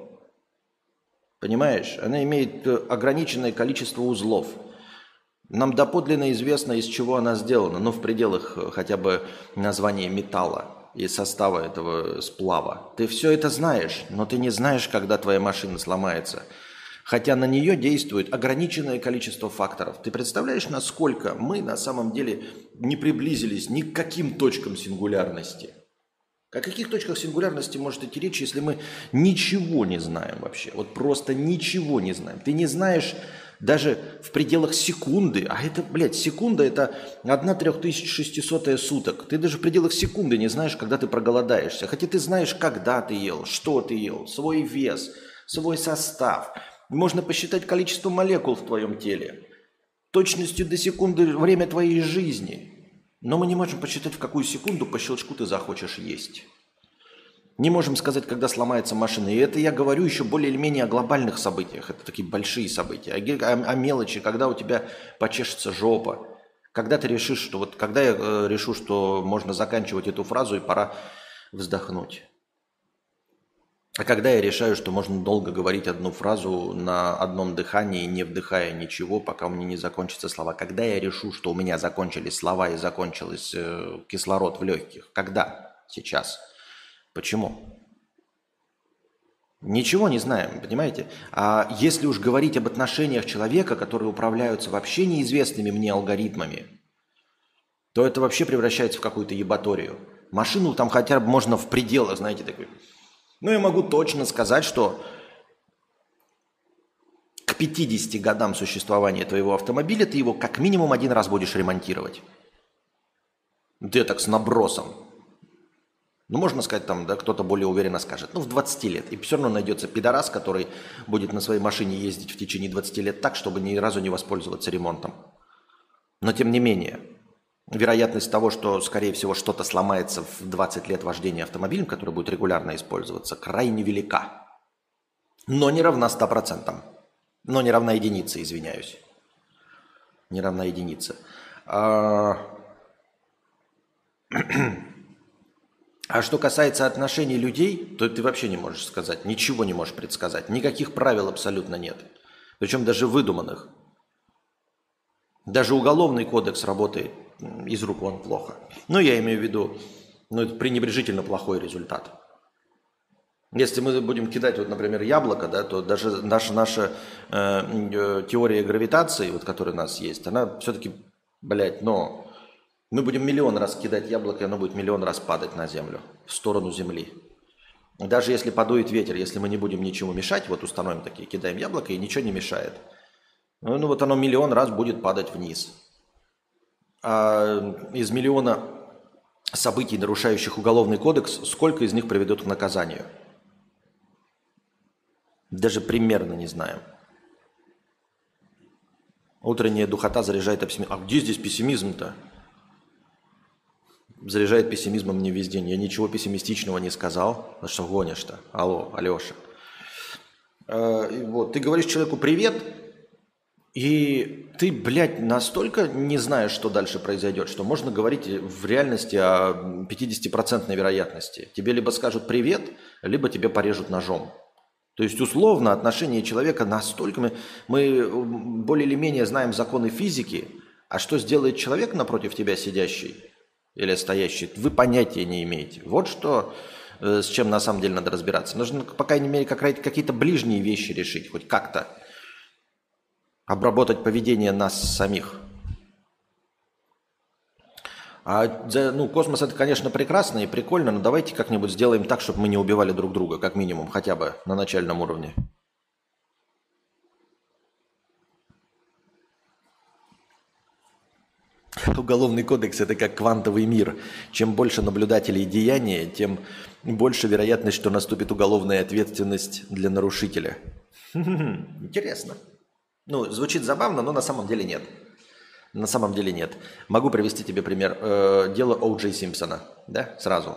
Понимаешь? Она имеет э, ограниченное количество узлов. Нам доподлинно известно, из чего она сделана, но в пределах э, хотя бы названия металла и состава этого сплава. Ты все это знаешь, но ты не знаешь, когда твоя машина сломается. Хотя на нее действует ограниченное количество факторов. Ты представляешь, насколько мы на самом деле не приблизились ни к каким точкам сингулярности? О каких точках сингулярности может идти речь, если мы ничего не знаем вообще? Вот просто ничего не знаем. Ты не знаешь даже в пределах секунды, а это, блядь, секунда это 1 3600 суток. Ты даже в пределах секунды не знаешь, когда ты проголодаешься. Хотя ты знаешь, когда ты ел, что ты ел, свой вес, свой состав. Можно посчитать количество молекул в твоем теле. Точностью до секунды время твоей жизни – но мы не можем посчитать, в какую секунду по щелчку ты захочешь есть. Не можем сказать, когда сломается машина. И это я говорю еще более или менее о глобальных событиях. Это такие большие события. О, о, о мелочи, когда у тебя почешется жопа. Когда ты решишь, что вот когда я э, решу, что можно заканчивать эту фразу и пора вздохнуть. А когда я решаю, что можно долго говорить одну фразу на одном дыхании, не вдыхая ничего, пока у меня не закончатся слова. Когда я решу, что у меня закончились слова и закончился э, кислород в легких. Когда? Сейчас. Почему? Ничего не знаем, понимаете? А если уж говорить об отношениях человека, которые управляются вообще неизвестными мне алгоритмами, то это вообще превращается в какую-то ебаторию. Машину там хотя бы можно в пределах, знаете, такой. Ну, я могу точно сказать, что к 50 годам существования твоего автомобиля ты его как минимум один раз будешь ремонтировать. Ты так с набросом. Ну, можно сказать, там, да, кто-то более уверенно скажет, ну, в 20 лет. И все равно найдется пидорас, который будет на своей машине ездить в течение 20 лет так, чтобы ни разу не воспользоваться ремонтом. Но тем не менее, вероятность того, что, скорее всего, что-то сломается в 20 лет вождения автомобилем, который будет регулярно использоваться, крайне велика. Но не равна 100%. Но не равна единице, извиняюсь. Не равна единице. А... А что касается отношений людей, то ты вообще не можешь сказать, ничего не можешь предсказать. Никаких правил абсолютно нет. Причем даже выдуманных. Даже уголовный кодекс работает из рук вон плохо. Ну, я имею в виду, ну, это пренебрежительно плохой результат. Если мы будем кидать, вот, например, яблоко, да, то даже наша, наша э, э, теория гравитации, вот, которая у нас есть, она все-таки, блядь, но мы будем миллион раз кидать яблоко, и оно будет миллион раз падать на землю, в сторону земли. Даже если подует ветер, если мы не будем ничему мешать, вот установим такие, кидаем яблоко, и ничего не мешает. Ну, ну вот оно миллион раз будет падать вниз. А из миллиона событий, нарушающих уголовный кодекс, сколько из них приведут к наказанию? Даже примерно не знаем. Утренняя духота заряжает оптимизм. А где здесь пессимизм-то? заряжает пессимизмом мне весь день. Я ничего пессимистичного не сказал. Ну что гонишь-то? Алло, Алеша. Э, вот, ты говоришь человеку привет, и ты, блядь, настолько не знаешь, что дальше произойдет, что можно говорить в реальности о 50% вероятности. Тебе либо скажут привет, либо тебе порежут ножом. То есть, условно, отношение человека настолько... Мы, мы более или менее знаем законы физики, а что сделает человек напротив тебя сидящий – или стоящий, вы понятия не имеете. Вот что, э, с чем на самом деле надо разбираться. Нужно, по крайней мере, какие-то ближние вещи решить, хоть как-то. Обработать поведение нас самих. А ну, космос это, конечно, прекрасно и прикольно, но давайте как-нибудь сделаем так, чтобы мы не убивали друг друга, как минимум, хотя бы на начальном уровне. Уголовный кодекс – это как квантовый мир. Чем больше наблюдателей деяния, тем больше вероятность, что наступит уголовная ответственность для нарушителя. Интересно. Ну, звучит забавно, но на самом деле нет. На самом деле нет. Могу привести тебе пример. Э, дело О'Джей Симпсона. Да, сразу.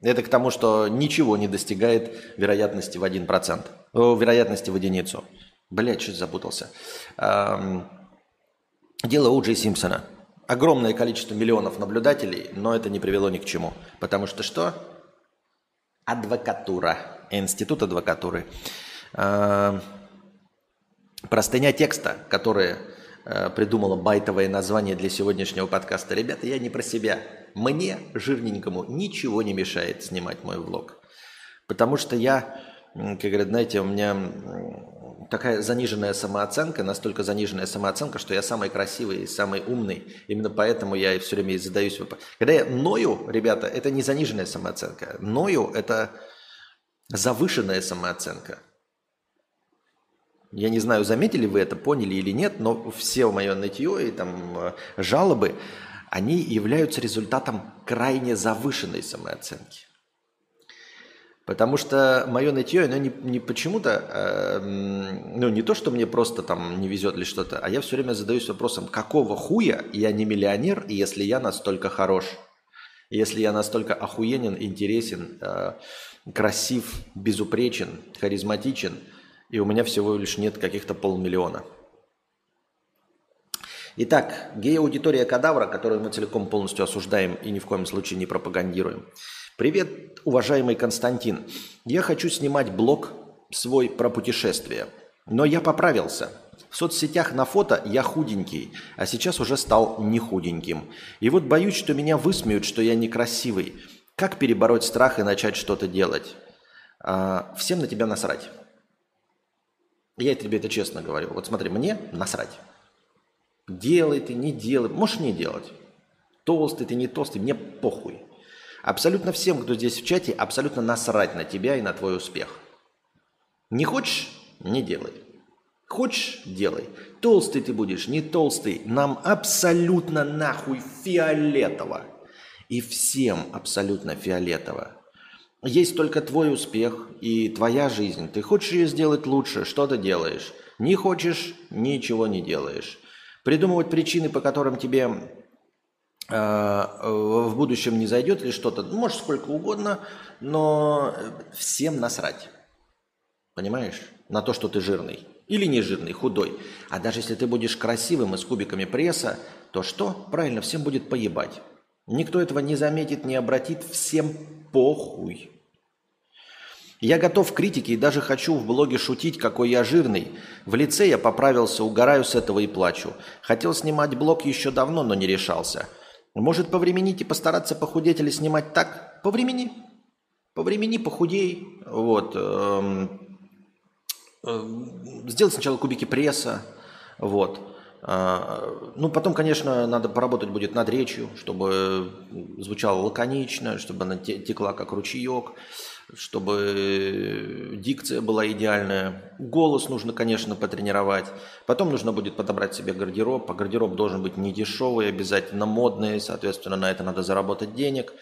Это к тому, что ничего не достигает вероятности в 1%. О, вероятности в единицу. Блять, чуть запутался. Эм, дело О'Джей Симпсона – огромное количество миллионов наблюдателей, но это не привело ни к чему. Потому что что? Адвокатура. Институт адвокатуры. Э, простыня текста, которая э, придумала байтовое название для сегодняшнего подкаста. Ребята, я не про себя. Мне, жирненькому, ничего не мешает снимать мой влог. Потому что я, как говорят, знаете, у меня такая заниженная самооценка, настолько заниженная самооценка, что я самый красивый и самый умный. Именно поэтому я все время задаюсь вопросом. Когда я ною, ребята, это не заниженная самооценка. Ною – это завышенная самооценка. Я не знаю, заметили вы это, поняли или нет, но все мое нытье и там э, жалобы, они являются результатом крайне завышенной самооценки. Потому что мое нытье, оно не, не почему-то, э, ну не то, что мне просто там не везет или что-то, а я все время задаюсь вопросом, какого хуя я не миллионер, если я настолько хорош? Если я настолько охуенен, интересен, э, красив, безупречен, харизматичен, и у меня всего лишь нет каких-то полмиллиона. Итак, гей-аудитория кадавра, которую мы целиком полностью осуждаем и ни в коем случае не пропагандируем. Привет, уважаемый Константин. Я хочу снимать блог свой про путешествия. Но я поправился. В соцсетях на фото я худенький, а сейчас уже стал не худеньким. И вот боюсь, что меня высмеют, что я некрасивый. Как перебороть страх и начать что-то делать? А, всем на тебя насрать. Я тебе это честно говорю. Вот смотри, мне насрать. Делай ты, не делай. Можешь не делать. Толстый ты, не толстый, мне похуй. Абсолютно всем, кто здесь в чате, абсолютно насрать на тебя и на твой успех. Не хочешь – не делай. Хочешь – делай. Толстый ты будешь, не толстый. Нам абсолютно нахуй фиолетово. И всем абсолютно фиолетово. Есть только твой успех и твоя жизнь. Ты хочешь ее сделать лучше, что ты делаешь. Не хочешь – ничего не делаешь. Придумывать причины, по которым тебе э, в будущем не зайдет или что-то, можешь сколько угодно, но всем насрать. Понимаешь? На то, что ты жирный. Или не жирный, худой. А даже если ты будешь красивым и с кубиками пресса, то что? Правильно, всем будет поебать. Никто этого не заметит, не обратит, всем похуй. Я готов к критике и даже хочу в блоге шутить, какой я жирный. В лице я поправился, угораю с этого и плачу. Хотел снимать блог еще давно, но не решался. Может, повременить и постараться похудеть или снимать так? Повремени. Повремени, похудей. Вот. Эм, эм, сделать сначала кубики пресса. Вот. А, ну, потом, конечно, надо поработать будет над речью, чтобы звучало лаконично, чтобы она текла как ручеек чтобы дикция была идеальная. Голос нужно, конечно, потренировать. Потом нужно будет подобрать себе гардероб. А гардероб должен быть не дешевый, обязательно модный. Соответственно, на это надо заработать денег.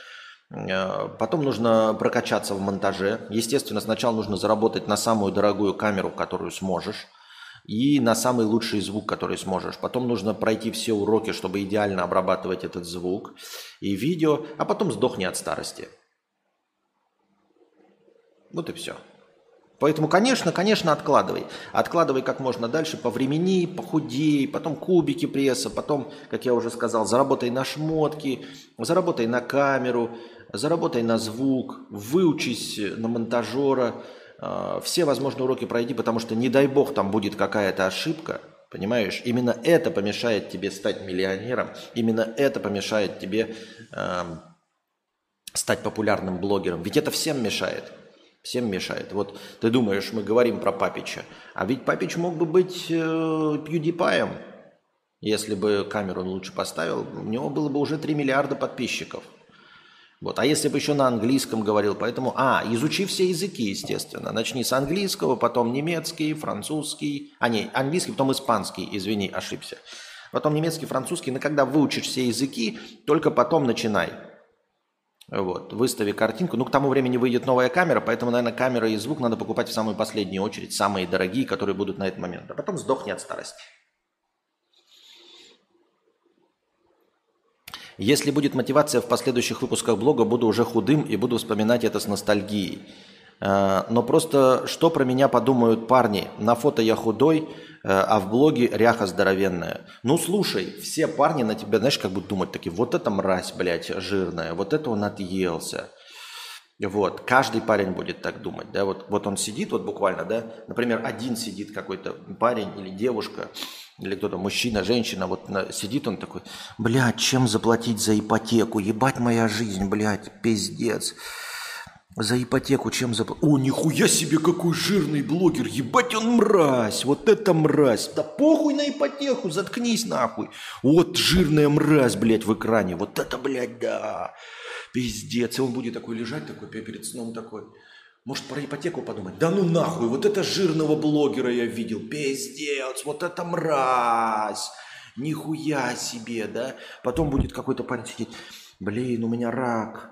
Э, потом нужно прокачаться в монтаже. Естественно, сначала нужно заработать на самую дорогую камеру, которую сможешь. И на самый лучший звук, который сможешь. Потом нужно пройти все уроки, чтобы идеально обрабатывать этот звук и видео. А потом сдохни от старости. Вот и все. Поэтому, конечно, конечно, откладывай. Откладывай как можно дальше, по времени, похудей, потом кубики пресса, потом, как я уже сказал, заработай на шмотки, заработай на камеру, заработай на звук, выучись на монтажера, все возможные уроки пройди, потому что, не дай бог, там будет какая-то ошибка, понимаешь? Именно это помешает тебе стать миллионером, именно это помешает тебе э, стать популярным блогером. Ведь это всем мешает. Всем мешает. Вот ты думаешь, мы говорим про Папича, а ведь Папич мог бы быть э, Пьюдипаем, если бы камеру лучше поставил, у него было бы уже 3 миллиарда подписчиков. Вот. А если бы еще на английском говорил, поэтому, а, изучи все языки, естественно. Начни с английского, потом немецкий, французский, а не, английский, потом испанский, извини, ошибся. Потом немецкий, французский, но когда выучишь все языки, только потом начинай. Вот, выстави картинку. Ну, к тому времени выйдет новая камера, поэтому, наверное, камера и звук надо покупать в самую последнюю очередь, самые дорогие, которые будут на этот момент. А потом сдохни от старости. Если будет мотивация в последующих выпусках блога, буду уже худым и буду вспоминать это с ностальгией. А, но просто что про меня подумают парни? На фото я худой, Э, а в блоге ряха здоровенная. Ну, слушай, все парни на тебя, знаешь, как будут думать такие, вот это мразь, блядь, жирная, вот это он отъелся. Вот, каждый парень будет так думать, да, вот, вот он сидит, вот буквально, да, например, один сидит какой-то парень или девушка, или кто-то, мужчина, женщина, вот на, сидит он такой, блядь, чем заплатить за ипотеку, ебать моя жизнь, блядь, пиздец. За ипотеку чем заплатил? О, нихуя себе, какой жирный блогер. Ебать он мразь. Вот это мразь. Да похуй на ипотеку, заткнись нахуй. Вот жирная мразь, блядь, в экране. Вот это, блядь, да. Пиздец. И он будет такой лежать, такой перед сном такой. Может, про ипотеку подумать? Да ну нахуй, вот это жирного блогера я видел. Пиздец, вот это мразь. Нихуя себе, да? Потом будет какой-то парень сидеть. Блин, у меня рак.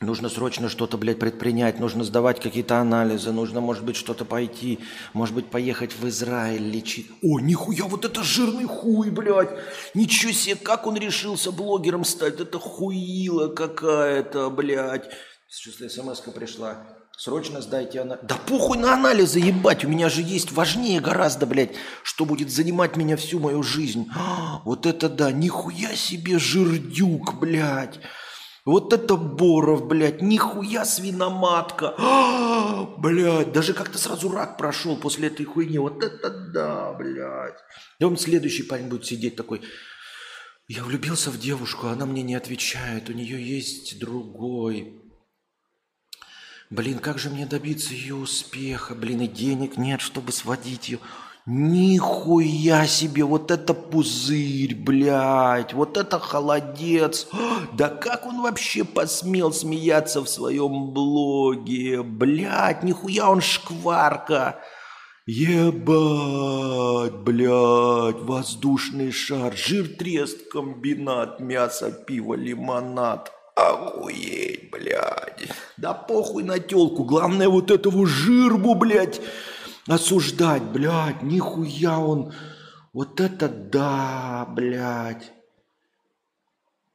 Нужно срочно что-то, блядь, предпринять, нужно сдавать какие-то анализы, нужно, может быть, что-то пойти, может быть, поехать в Израиль лечить. О, нихуя, вот это жирный хуй, блядь! Ничего себе, как он решился блогером стать? Это хуила какая-то, блядь. Сейчас смс пришла. Срочно сдайте анализ. Да похуй на анализы, ебать, у меня же есть важнее гораздо, блядь, что будет занимать меня всю мою жизнь. А, вот это да, нихуя себе жирдюк, блядь. Вот это Боров, блядь, нихуя свиноматка. А, блядь, даже как-то сразу рак прошел после этой хуйни. Вот это да, блядь. И он следующий парень будет сидеть такой. Я влюбился в девушку, она мне не отвечает, у нее есть другой. Блин, как же мне добиться ее успеха? Блин, и денег нет, чтобы сводить ее. Нихуя себе, вот это пузырь, блядь, вот это холодец. Да как он вообще посмел смеяться в своем блоге? Блядь, нихуя он шкварка. Ебать, блядь, воздушный шар, жир, трест, комбинат, мясо, пиво, лимонад. Охуеть, блядь. Да похуй на телку, главное вот этого жирбу, блядь осуждать, блядь, нихуя он, вот это да, блядь.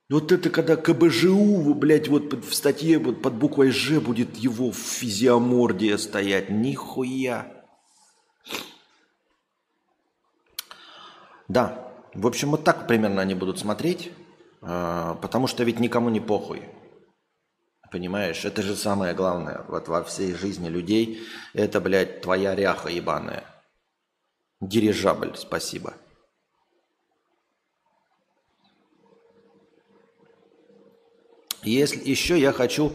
Вот это когда КБЖУ, блядь, вот в статье вот под буквой Ж будет его физиомордия стоять. Нихуя. Да, в общем, вот так примерно они будут смотреть, потому что ведь никому не похуй. Понимаешь, это же самое главное вот во всей жизни людей. Это, блядь, твоя ряха ебаная. Дирижабль, спасибо. Если еще я хочу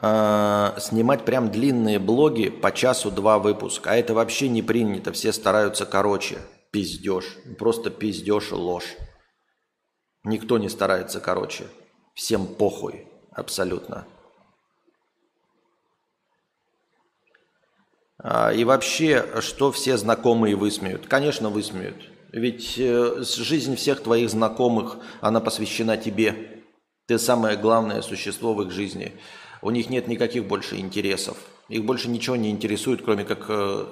э, снимать прям длинные блоги по часу-два выпуска, а это вообще не принято, все стараются короче. Пиздеж, просто пиздеж и ложь. Никто не старается короче. Всем похуй, абсолютно. А, и вообще, что все знакомые высмеют? Конечно, высмеют. Ведь э, жизнь всех твоих знакомых, она посвящена тебе. Ты самое главное существо в их жизни. У них нет никаких больше интересов. Их больше ничего не интересует, кроме как э,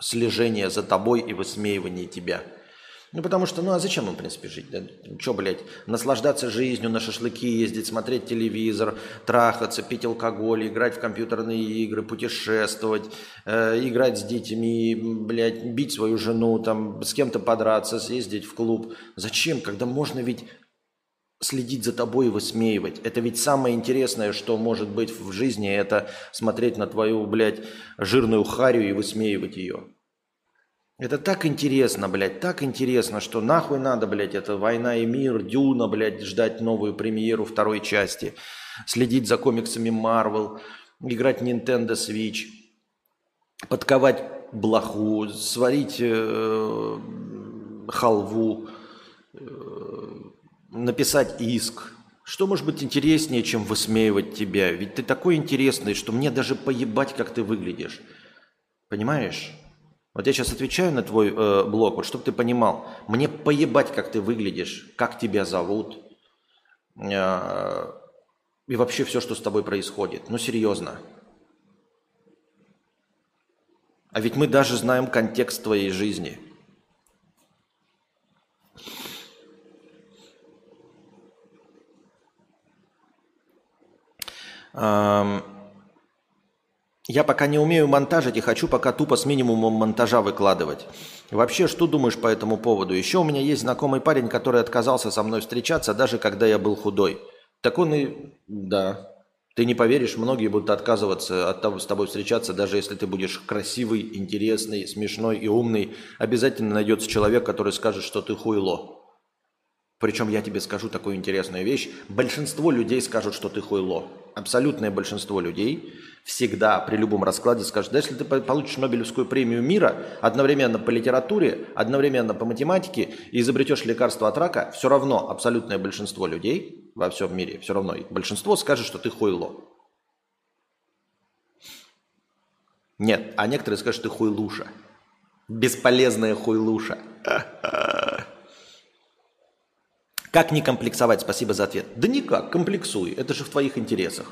слежение за тобой и высмеивание тебя – ну, потому что, ну, а зачем им, в принципе, жить? Да? Че, блядь, наслаждаться жизнью, на шашлыки ездить, смотреть телевизор, трахаться, пить алкоголь, играть в компьютерные игры, путешествовать, э, играть с детьми, блядь, бить свою жену, там, с кем-то подраться, съездить в клуб. Зачем, когда можно ведь следить за тобой и высмеивать. Это ведь самое интересное, что может быть в жизни, это смотреть на твою, блядь, жирную харю и высмеивать ее. Это так интересно, блядь, так интересно, что нахуй надо, блядь, это «Война и мир», «Дюна», блядь, ждать новую премьеру второй части, следить за комиксами Marvel, играть Nintendo Switch, подковать блоху, сварить э, халву, э, написать иск. Что может быть интереснее, чем высмеивать тебя? Ведь ты такой интересный, что мне даже поебать, как ты выглядишь. Понимаешь? Вот я сейчас отвечаю на твой э, блог, вот чтобы ты понимал, мне поебать, как ты выглядишь, как тебя зовут э, и вообще все, что с тобой происходит. Ну, серьезно. А ведь мы даже знаем контекст твоей жизни. Эм... Я пока не умею монтажить и хочу пока тупо с минимумом монтажа выкладывать. Вообще, что думаешь по этому поводу? Еще у меня есть знакомый парень, который отказался со мной встречаться, даже когда я был худой. Так он и... Да. Ты не поверишь, многие будут отказываться от того, с тобой встречаться, даже если ты будешь красивый, интересный, смешной и умный. Обязательно найдется человек, который скажет, что ты хуйло. Причем я тебе скажу такую интересную вещь. Большинство людей скажут, что ты хуйло. Абсолютное большинство людей всегда при любом раскладе скажут, да если ты получишь Нобелевскую премию мира одновременно по литературе, одновременно по математике и изобретешь лекарство от рака, все равно абсолютное большинство людей во всем мире, все равно большинство скажет, что ты хуйло. Нет, а некоторые скажут, что ты хуйлуша. Бесполезная хуйлуша. Как не комплексовать? Спасибо за ответ. Да никак, комплексуй. Это же в твоих интересах.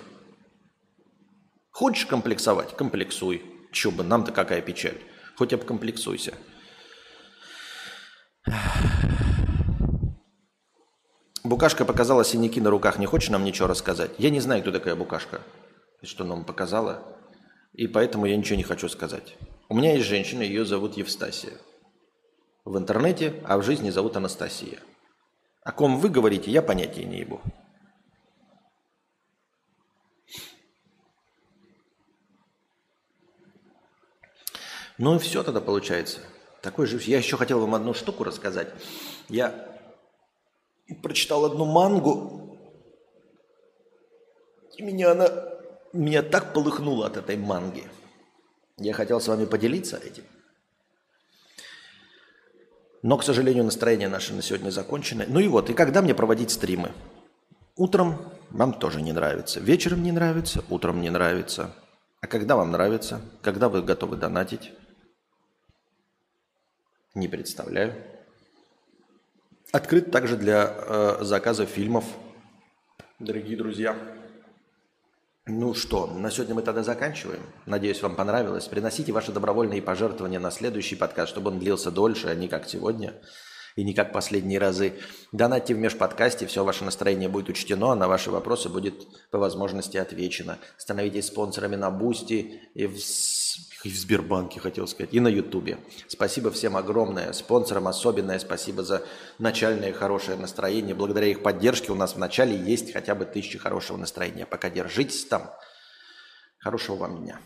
Хочешь комплексовать? Комплексуй. Че бы, нам-то какая печаль. Хоть обкомплексуйся. Букашка показала синяки на руках. Не хочешь нам ничего рассказать? Я не знаю, кто такая Букашка. Что нам показала. И поэтому я ничего не хочу сказать. У меня есть женщина, ее зовут Евстасия. В интернете, а в жизни зовут Анастасия. О ком вы говорите, я понятия не ебу. Ну и все тогда получается. Такой же. Я еще хотел вам одну штуку рассказать. Я прочитал одну мангу, и меня она меня так полыхнуло от этой манги. Я хотел с вами поделиться этим. Но, к сожалению, настроение наше на сегодня закончено. Ну и вот, и когда мне проводить стримы? Утром вам тоже не нравится, вечером не нравится, утром не нравится. А когда вам нравится? Когда вы готовы донатить? Не представляю. Открыт также для э, заказа фильмов, дорогие друзья. Ну что, на сегодня мы тогда заканчиваем. Надеюсь, вам понравилось. Приносите ваши добровольные пожертвования на следующий подкаст, чтобы он длился дольше, а не как сегодня и не как последние разы. Донатьте в межподкасте, все ваше настроение будет учтено, а на ваши вопросы будет по возможности отвечено. Становитесь спонсорами на Бусти и в и в Сбербанке, хотел сказать, и на Ютубе. Спасибо всем огромное. Спонсорам особенное спасибо за начальное хорошее настроение. Благодаря их поддержке у нас в начале есть хотя бы тысячи хорошего настроения. Пока держитесь там. Хорошего вам дня.